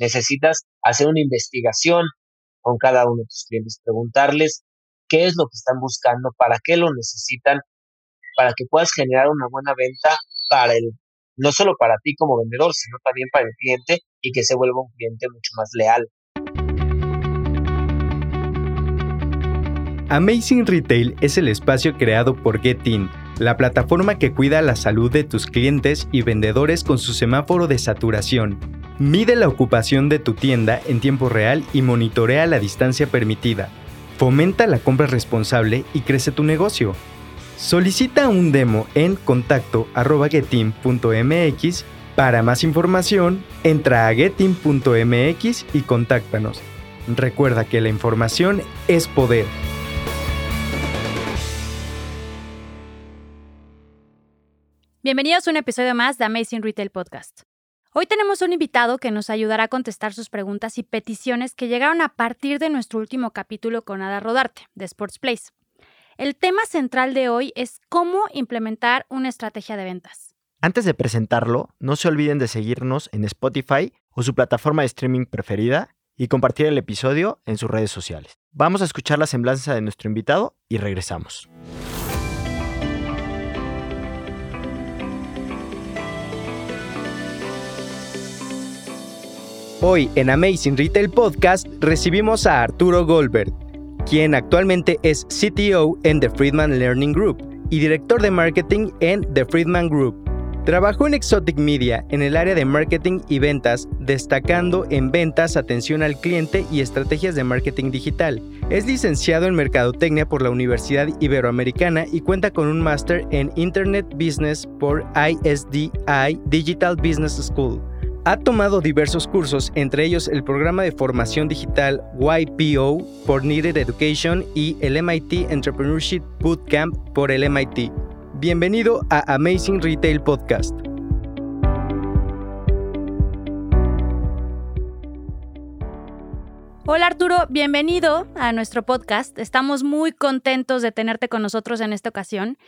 necesitas hacer una investigación con cada uno de tus clientes, preguntarles qué es lo que están buscando, para qué lo necesitan, para que puedas generar una buena venta para el, no solo para ti como vendedor, sino también para el cliente y que se vuelva un cliente mucho más leal. Amazing Retail es el espacio creado por GetIn, la plataforma que cuida la salud de tus clientes y vendedores con su semáforo de saturación. Mide la ocupación de tu tienda en tiempo real y monitorea la distancia permitida. Fomenta la compra responsable y crece tu negocio. Solicita un demo en contacto.getim.mx. Para más información, entra a getim.mx y contáctanos. Recuerda que la información es poder. Bienvenidos a un episodio más de Amazing Retail Podcast. Hoy tenemos un invitado que nos ayudará a contestar sus preguntas y peticiones que llegaron a partir de nuestro último capítulo con Ada Rodarte, de Sports Place. El tema central de hoy es cómo implementar una estrategia de ventas. Antes de presentarlo, no se olviden de seguirnos en Spotify o su plataforma de streaming preferida y compartir el episodio en sus redes sociales. Vamos a escuchar la semblanza de nuestro invitado y regresamos. Hoy en Amazing Retail Podcast recibimos a Arturo Goldberg, quien actualmente es CTO en The Friedman Learning Group y director de marketing en The Friedman Group. Trabajó en Exotic Media en el área de marketing y ventas, destacando en ventas, atención al cliente y estrategias de marketing digital. Es licenciado en Mercadotecnia por la Universidad Iberoamericana y cuenta con un máster en Internet Business por ISDI Digital Business School. Ha tomado diversos cursos, entre ellos el programa de formación digital YPO por Needed Education y el MIT Entrepreneurship Bootcamp por el MIT. Bienvenido a Amazing Retail Podcast. Hola Arturo, bienvenido a nuestro podcast. Estamos muy contentos de tenerte con nosotros en esta ocasión.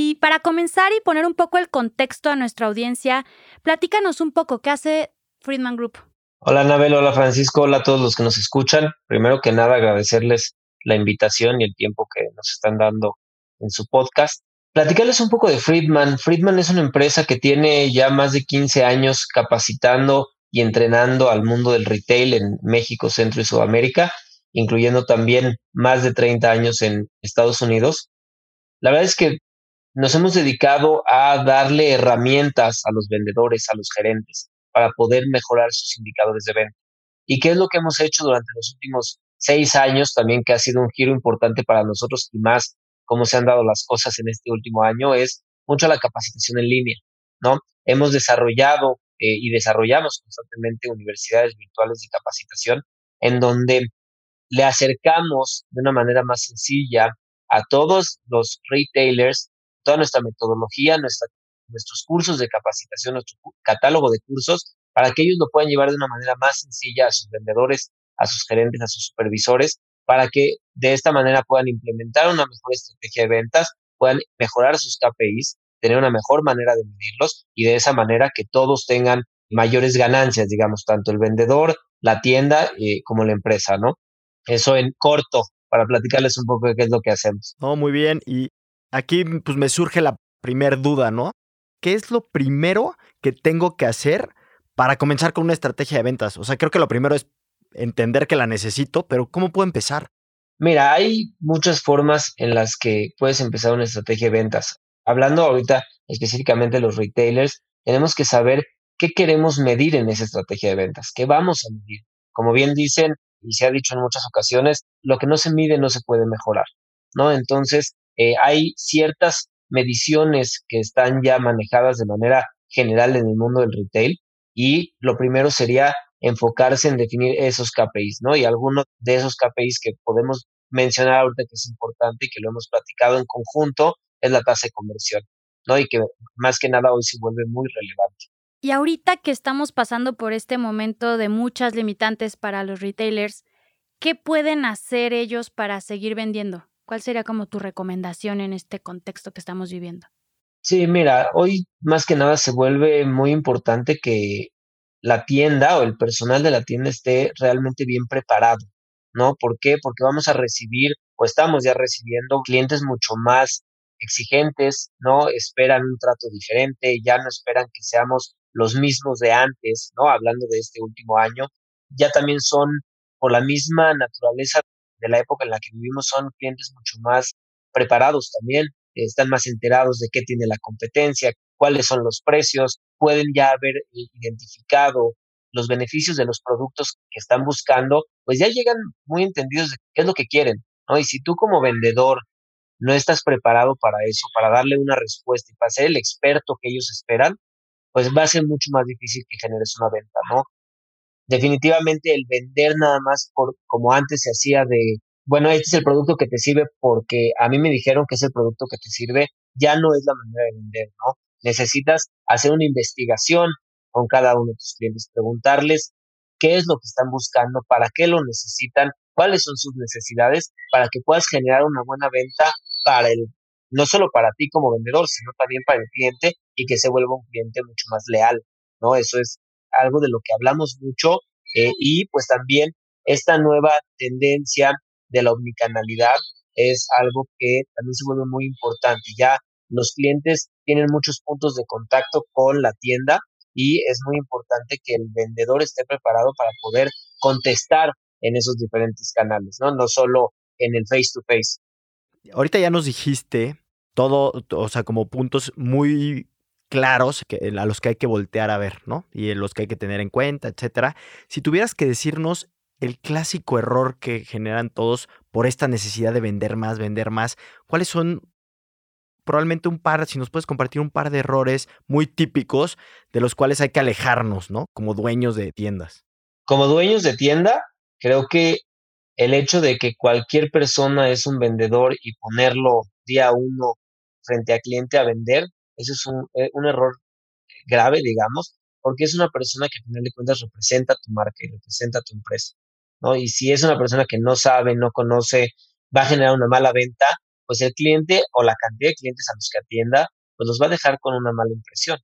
Y para comenzar y poner un poco el contexto a nuestra audiencia, platícanos un poco qué hace Friedman Group. Hola Anabel, hola Francisco, hola a todos los que nos escuchan. Primero que nada agradecerles la invitación y el tiempo que nos están dando en su podcast. Platicarles un poco de Friedman. Friedman es una empresa que tiene ya más de 15 años capacitando y entrenando al mundo del retail en México, Centro y Sudamérica, incluyendo también más de 30 años en Estados Unidos. La verdad es que nos hemos dedicado a darle herramientas a los vendedores, a los gerentes, para poder mejorar sus indicadores de venta. ¿Y qué es lo que hemos hecho durante los últimos seis años también, que ha sido un giro importante para nosotros y más cómo se han dado las cosas en este último año, es mucho la capacitación en línea, ¿no? Hemos desarrollado eh, y desarrollamos constantemente universidades virtuales de capacitación en donde le acercamos de una manera más sencilla a todos los retailers toda nuestra metodología, nuestros cursos de capacitación, nuestro catálogo de cursos, para que ellos lo puedan llevar de una manera más sencilla a sus vendedores, a sus gerentes, a sus supervisores, para que de esta manera puedan implementar una mejor estrategia de ventas, puedan mejorar sus KPIs, tener una mejor manera de medirlos y de esa manera que todos tengan mayores ganancias, digamos, tanto el vendedor, la tienda eh, como la empresa, ¿no? Eso en corto, para platicarles un poco de qué es lo que hacemos. No, muy bien. Y aquí pues me surge la primer duda, ¿no? ¿Qué es lo primero que tengo que hacer para comenzar con una estrategia de ventas? O sea, creo que lo primero es entender que la necesito, pero ¿cómo puedo empezar? Mira, hay muchas formas en las que puedes empezar una estrategia de ventas. Hablando ahorita específicamente de los retailers, tenemos que saber qué queremos medir en esa estrategia de ventas, qué vamos a medir. Como bien dicen y se ha dicho en muchas ocasiones, lo que no se mide no se puede mejorar, ¿no? Entonces, eh, hay ciertas mediciones que están ya manejadas de manera general en el mundo del retail y lo primero sería enfocarse en definir esos KPIs, ¿no? Y algunos de esos KPIs que podemos mencionar ahorita que es importante y que lo hemos platicado en conjunto es la tasa de conversión, ¿no? Y que más que nada hoy se vuelve muy relevante. Y ahorita que estamos pasando por este momento de muchas limitantes para los retailers, ¿qué pueden hacer ellos para seguir vendiendo? ¿Cuál sería como tu recomendación en este contexto que estamos viviendo? Sí, mira, hoy más que nada se vuelve muy importante que la tienda o el personal de la tienda esté realmente bien preparado, ¿no? ¿Por qué? Porque vamos a recibir o estamos ya recibiendo clientes mucho más exigentes, ¿no? Esperan un trato diferente, ya no esperan que seamos los mismos de antes, ¿no? Hablando de este último año, ya también son, por la misma naturaleza de la época en la que vivimos, son clientes mucho más preparados también, están más enterados de qué tiene la competencia, cuáles son los precios, pueden ya haber identificado los beneficios de los productos que están buscando, pues ya llegan muy entendidos de qué es lo que quieren, ¿no? Y si tú como vendedor no estás preparado para eso, para darle una respuesta y para ser el experto que ellos esperan, pues va a ser mucho más difícil que generes una venta, ¿no? Definitivamente el vender nada más por como antes se hacía de, bueno, este es el producto que te sirve porque a mí me dijeron que es el producto que te sirve, ya no es la manera de vender, ¿no? Necesitas hacer una investigación con cada uno de tus clientes, preguntarles qué es lo que están buscando, para qué lo necesitan, cuáles son sus necesidades, para que puedas generar una buena venta para el, no solo para ti como vendedor, sino también para el cliente y que se vuelva un cliente mucho más leal, ¿no? Eso es algo de lo que hablamos mucho eh, y pues también esta nueva tendencia de la omnicanalidad es algo que también se vuelve muy importante. Ya los clientes tienen muchos puntos de contacto con la tienda y es muy importante que el vendedor esté preparado para poder contestar en esos diferentes canales, ¿no? No solo en el face to face. Ahorita ya nos dijiste todo, o sea, como puntos muy claros que, a los que hay que voltear a ver, ¿no? Y los que hay que tener en cuenta, etcétera. Si tuvieras que decirnos el clásico error que generan todos por esta necesidad de vender más, vender más, ¿cuáles son probablemente un par, si nos puedes compartir un par de errores muy típicos de los cuales hay que alejarnos, ¿no? Como dueños de tiendas. Como dueños de tienda, creo que el hecho de que cualquier persona es un vendedor y ponerlo día uno frente a cliente a vender, eso es un, eh, un error grave, digamos, porque es una persona que al final de cuentas representa tu marca y representa tu empresa, ¿no? Y si es una persona que no sabe, no conoce, va a generar una mala venta, pues el cliente o la cantidad de clientes a los que atienda, pues los va a dejar con una mala impresión,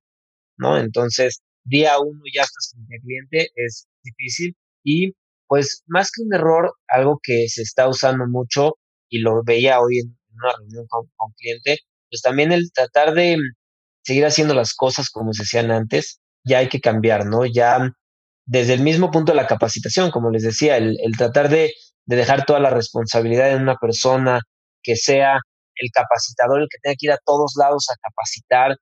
¿no? Entonces, día uno ya estás frente cliente, es difícil y pues más que un error, algo que se está usando mucho y lo veía hoy en una reunión con, con cliente, pues también el tratar de seguir haciendo las cosas como se hacían antes, ya hay que cambiar, ¿no? Ya desde el mismo punto de la capacitación, como les decía, el, el tratar de, de, dejar toda la responsabilidad en una persona, que sea el capacitador el que tenga que ir a todos lados a capacitar,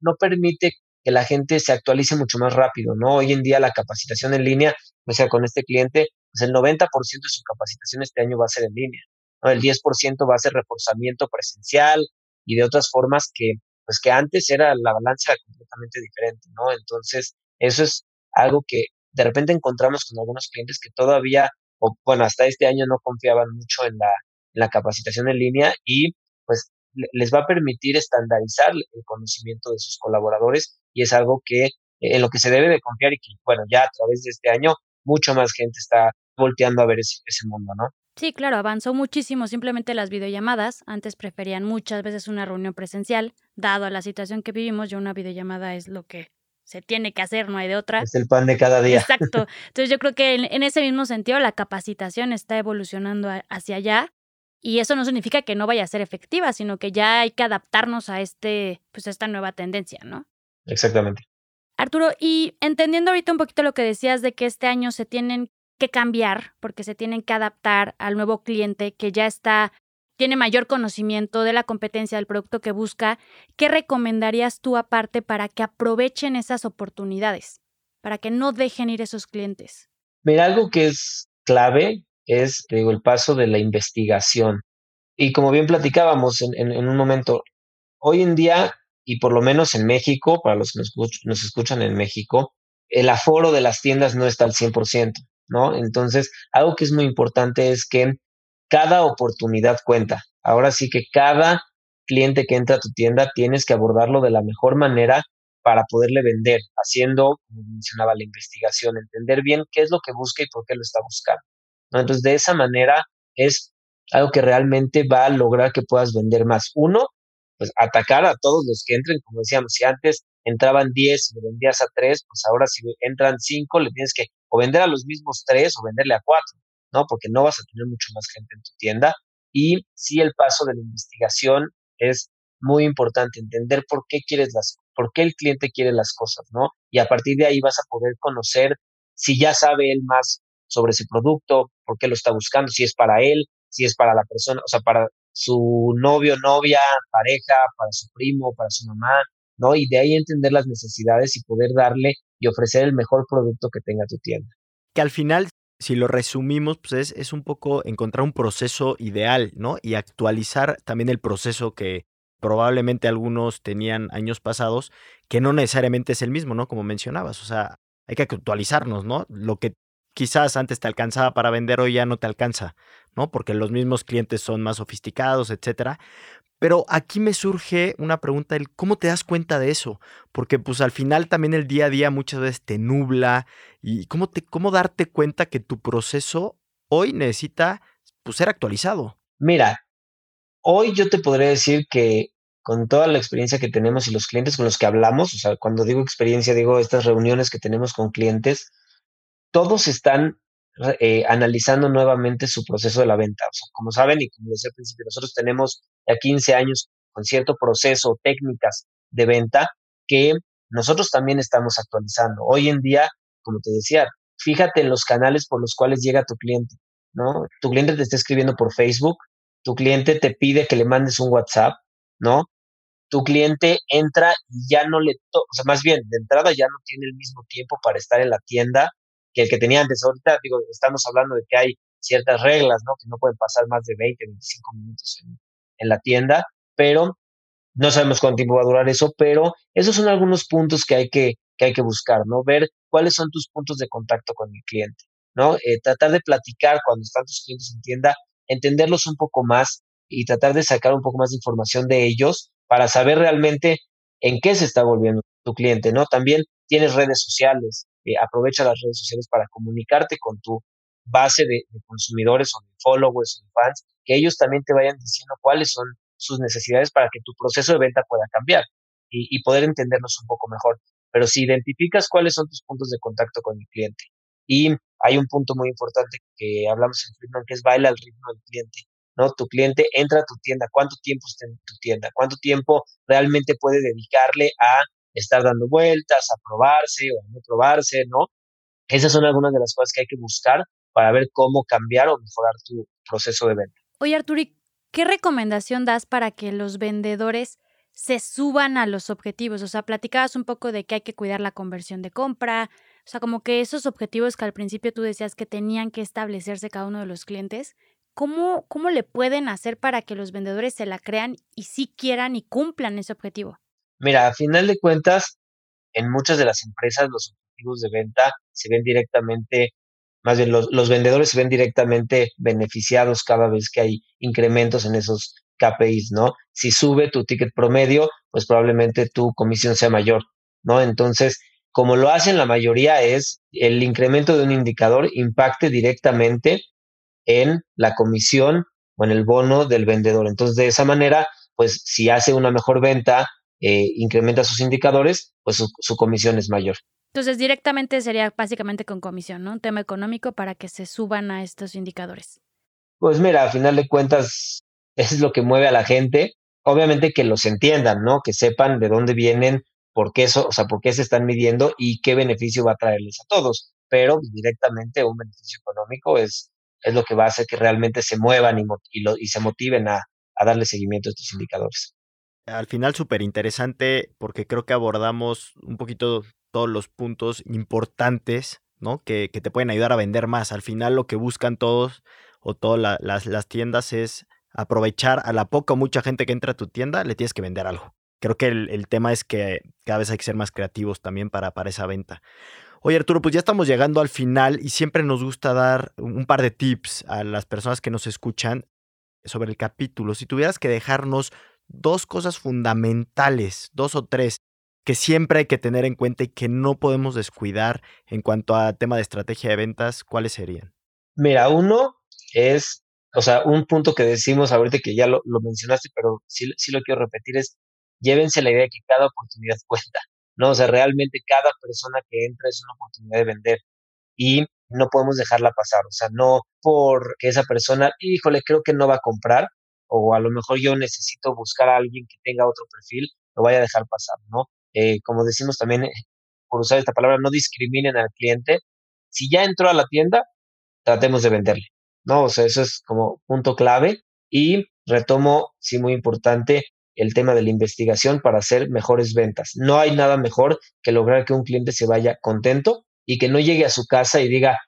no permite que la gente se actualice mucho más rápido, ¿no? Hoy en día la capacitación en línea, o sea, con este cliente, pues el 90% de su capacitación este año va a ser en línea, ¿no? El 10% va a ser reforzamiento presencial y de otras formas que, pues que antes era la balanza completamente diferente, ¿no? Entonces, eso es algo que de repente encontramos con algunos clientes que todavía, o bueno, hasta este año no confiaban mucho en la la capacitación en línea y pues les va a permitir estandarizar el conocimiento de sus colaboradores y es algo que eh, en lo que se debe de confiar y que bueno ya a través de este año mucha más gente está volteando a ver ese, ese mundo, ¿no? Sí, claro, avanzó muchísimo simplemente las videollamadas. Antes preferían muchas veces una reunión presencial. Dado a la situación que vivimos, ya una videollamada es lo que se tiene que hacer, no hay de otra. Es el pan de cada día. Exacto. Entonces yo creo que en, en ese mismo sentido la capacitación está evolucionando hacia allá y eso no significa que no vaya a ser efectiva, sino que ya hay que adaptarnos a este, pues a esta nueva tendencia, ¿no? Exactamente. Arturo, y entendiendo ahorita un poquito lo que decías de que este año se tienen que cambiar porque se tienen que adaptar al nuevo cliente que ya está tiene mayor conocimiento de la competencia del producto que busca, ¿qué recomendarías tú aparte para que aprovechen esas oportunidades, para que no dejen ir esos clientes? Mira, algo que es clave es el paso de la investigación. Y como bien platicábamos en, un momento, hoy en día, y por lo menos en México, para los que nos, nos escuchan en México, el aforo de las tiendas no está al 100%, ¿no? Entonces, algo que es muy importante es que cada oportunidad cuenta. Ahora sí que cada cliente que entra a tu tienda tienes que abordarlo de la mejor manera para poderle vender, haciendo, como mencionaba, la investigación, entender bien qué es lo que busca y por qué lo está buscando. Entonces, de esa manera es algo que realmente va a lograr que puedas vender más. Uno, pues atacar a todos los que entren, como decíamos, si antes entraban 10 y le vendías a 3, pues ahora si entran 5, le tienes que o vender a los mismos 3 o venderle a 4, ¿no? Porque no vas a tener mucho más gente en tu tienda. Y sí, el paso de la investigación es muy importante, entender por qué quieres las, por qué el cliente quiere las cosas, ¿no? Y a partir de ahí vas a poder conocer si ya sabe él más sobre ese producto, por qué lo está buscando, si es para él, si es para la persona, o sea, para su novio, novia, pareja, para su primo, para su mamá, ¿no? Y de ahí entender las necesidades y poder darle y ofrecer el mejor producto que tenga tu tienda. Que al final, si lo resumimos, pues es, es un poco encontrar un proceso ideal, ¿no? Y actualizar también el proceso que probablemente algunos tenían años pasados, que no necesariamente es el mismo, ¿no? Como mencionabas, o sea, hay que actualizarnos, ¿no? Lo que quizás antes te alcanzaba para vender hoy ya no te alcanza, ¿no? Porque los mismos clientes son más sofisticados, etcétera. Pero aquí me surge una pregunta, el ¿cómo te das cuenta de eso? Porque pues al final también el día a día muchas veces te nubla y cómo, te, cómo darte cuenta que tu proceso hoy necesita pues, ser actualizado. Mira, hoy yo te podría decir que con toda la experiencia que tenemos y los clientes con los que hablamos, o sea, cuando digo experiencia digo estas reuniones que tenemos con clientes, todos están eh, analizando nuevamente su proceso de la venta. O sea, como saben y como decía al principio, nosotros tenemos ya 15 años con cierto proceso, técnicas de venta que nosotros también estamos actualizando. Hoy en día, como te decía, fíjate en los canales por los cuales llega tu cliente, ¿no? Tu cliente te está escribiendo por Facebook, tu cliente te pide que le mandes un WhatsApp, ¿no? Tu cliente entra y ya no le, o sea, más bien, de entrada ya no tiene el mismo tiempo para estar en la tienda que el que tenía antes. Ahorita, digo, estamos hablando de que hay ciertas reglas, ¿no? Que no pueden pasar más de 20, 25 minutos en, la tienda, pero no sabemos cuánto tiempo va a durar eso, pero esos son algunos puntos que hay que, que hay que buscar, ¿no? Ver cuáles son tus puntos de contacto con el cliente, ¿no? Eh, tratar de platicar cuando están tus clientes en tienda, entenderlos un poco más y tratar de sacar un poco más de información de ellos para saber realmente en qué se está volviendo tu cliente, ¿no? También tienes redes sociales, eh, aprovecha las redes sociales para comunicarte con tu base de, consumidores o de followers o de fans, que ellos también te vayan diciendo cuáles son sus necesidades para que tu proceso de venta pueda cambiar y, poder entenderlos un poco mejor. Pero si identificas cuáles son tus puntos de contacto con el cliente y hay un punto muy importante que hablamos en Friedman que es baila al ritmo del cliente. ¿no? Tu cliente entra a tu tienda, cuánto tiempo está en tu tienda, cuánto tiempo realmente puede dedicarle a estar dando vueltas, a probarse o no probarse, ¿no? Esas son algunas de las cosas que hay que buscar para ver cómo cambiar o mejorar tu proceso de venta. Oye, Arturi, ¿qué recomendación das para que los vendedores se suban a los objetivos? O sea, platicabas un poco de que hay que cuidar la conversión de compra, o sea, como que esos objetivos que al principio tú decías que tenían que establecerse cada uno de los clientes, ¿cómo, cómo le pueden hacer para que los vendedores se la crean y sí quieran y cumplan ese objetivo? Mira, a final de cuentas, en muchas de las empresas los objetivos de venta se ven directamente, más bien los, los vendedores se ven directamente beneficiados cada vez que hay incrementos en esos KPIs, ¿no? Si sube tu ticket promedio, pues probablemente tu comisión sea mayor, ¿no? Entonces, como lo hacen la mayoría es el incremento de un indicador impacte directamente en la comisión o en el bono del vendedor. Entonces, de esa manera, pues si hace una mejor venta, eh, incrementa sus indicadores, pues su, comisión es mayor. Entonces, directamente sería básicamente con comisión, ¿no? Un tema económico para que se suban a estos indicadores. Pues mira, a final de cuentas, es lo que mueve a la gente. Obviamente que los entiendan, ¿no? Que sepan de dónde vienen, por qué eso, o sea, por qué se están midiendo y qué beneficio va a traerles a todos. Pero directamente un beneficio económico es, es lo que va a hacer que realmente se muevan y, y, se motiven a, a darle seguimiento a estos indicadores al final súper interesante porque creo que abordamos un poquito todos los puntos importantes, ¿no? Que, te pueden ayudar a vender más. Al final lo que buscan todos o todas las, las, tiendas es aprovechar a la poca o mucha gente que entra a tu tienda, le tienes que vender algo. Creo que el, el tema es que cada vez hay que ser más creativos también para, para esa venta. Oye Arturo, pues ya estamos llegando al final y siempre nos gusta dar un par de tips a las personas que nos escuchan sobre el capítulo. Si tuvieras que dejarnos dos cosas fundamentales, dos o tres, que siempre hay que tener en cuenta y que no podemos descuidar en cuanto a tema de estrategia de ventas, ¿cuáles serían? Mira, uno es, o sea, un punto que decimos ahorita que ya lo, mencionaste, pero sí, sí lo quiero repetir, es llévense la idea de que cada oportunidad cuenta, ¿no? O sea, realmente cada persona que entra es una oportunidad de vender y no podemos dejarla pasar, o sea, no porque esa persona, híjole, creo que no va a comprar o a lo mejor yo necesito buscar a alguien que tenga otro perfil, lo vaya a dejar pasar, ¿no? Eh, como decimos también, por usar esta palabra, no discriminen al cliente. Si ya entró a la tienda, tratemos de venderle, ¿no? O sea, eso es como punto clave y retomo, sí, muy importante, el tema de la investigación para hacer mejores ventas. No hay nada mejor que lograr que un cliente se vaya contento y que no llegue a su casa y diga,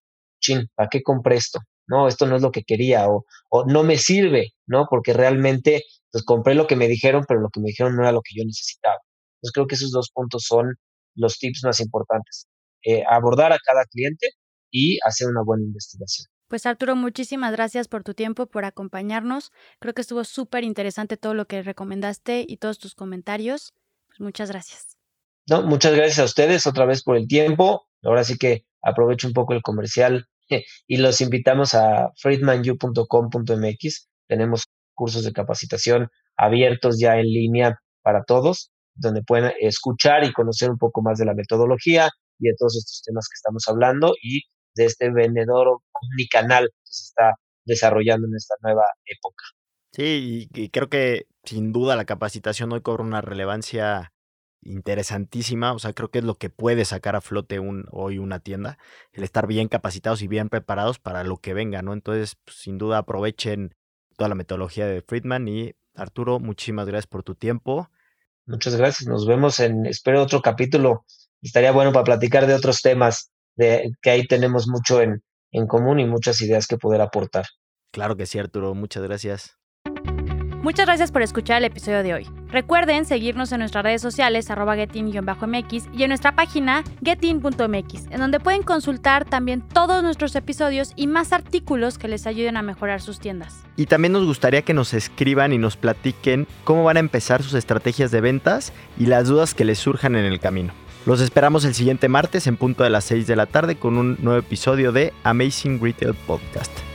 chin, ¿para qué compré esto? No, esto no es lo que quería o, o no me sirve, ¿no? Porque realmente, pues compré lo que me dijeron, pero lo que me dijeron no era lo que yo necesitaba. Entonces creo que esos dos puntos son los tips más importantes. Eh, abordar a cada cliente y hacer una buena investigación. Pues Arturo, muchísimas gracias por tu tiempo, por acompañarnos. Creo que estuvo súper interesante todo lo que recomendaste y todos tus comentarios. Pues muchas gracias. No, muchas gracias a ustedes otra vez por el tiempo. Ahora sí que aprovecho un poco el comercial y los invitamos a friedmanu.com.mx. Tenemos cursos de capacitación abiertos ya en línea para todos, donde pueden escuchar y conocer un poco más de la metodología y de todos estos temas que estamos hablando y de este vendedor omnicanal que se está desarrollando en esta nueva época. Sí, y, creo que sin duda la capacitación hoy cobra una relevancia interesantísima, o sea, creo que es lo que puede sacar a flote un, hoy una tienda, el estar bien capacitados y bien preparados para lo que venga, ¿no? Entonces, pues, sin duda aprovechen toda la metodología de Friedman y Arturo, muchísimas gracias por tu tiempo. Muchas gracias, nos vemos en, espero, otro capítulo. Estaría bueno para platicar de otros temas de, que ahí tenemos mucho en, en común y muchas ideas que poder aportar. Claro que sí, Arturo, muchas gracias. Muchas gracias por escuchar el episodio de hoy. Recuerden seguirnos en nuestras redes sociales arroba getin-mx y en nuestra página getin.mx, en donde pueden consultar también todos nuestros episodios y más artículos que les ayuden a mejorar sus tiendas. Y también nos gustaría que nos escriban y nos platiquen cómo van a empezar sus estrategias de ventas y las dudas que les surjan en el camino. Los esperamos el siguiente martes en punto de las 6 de la tarde con un nuevo episodio de Amazing Retail Podcast.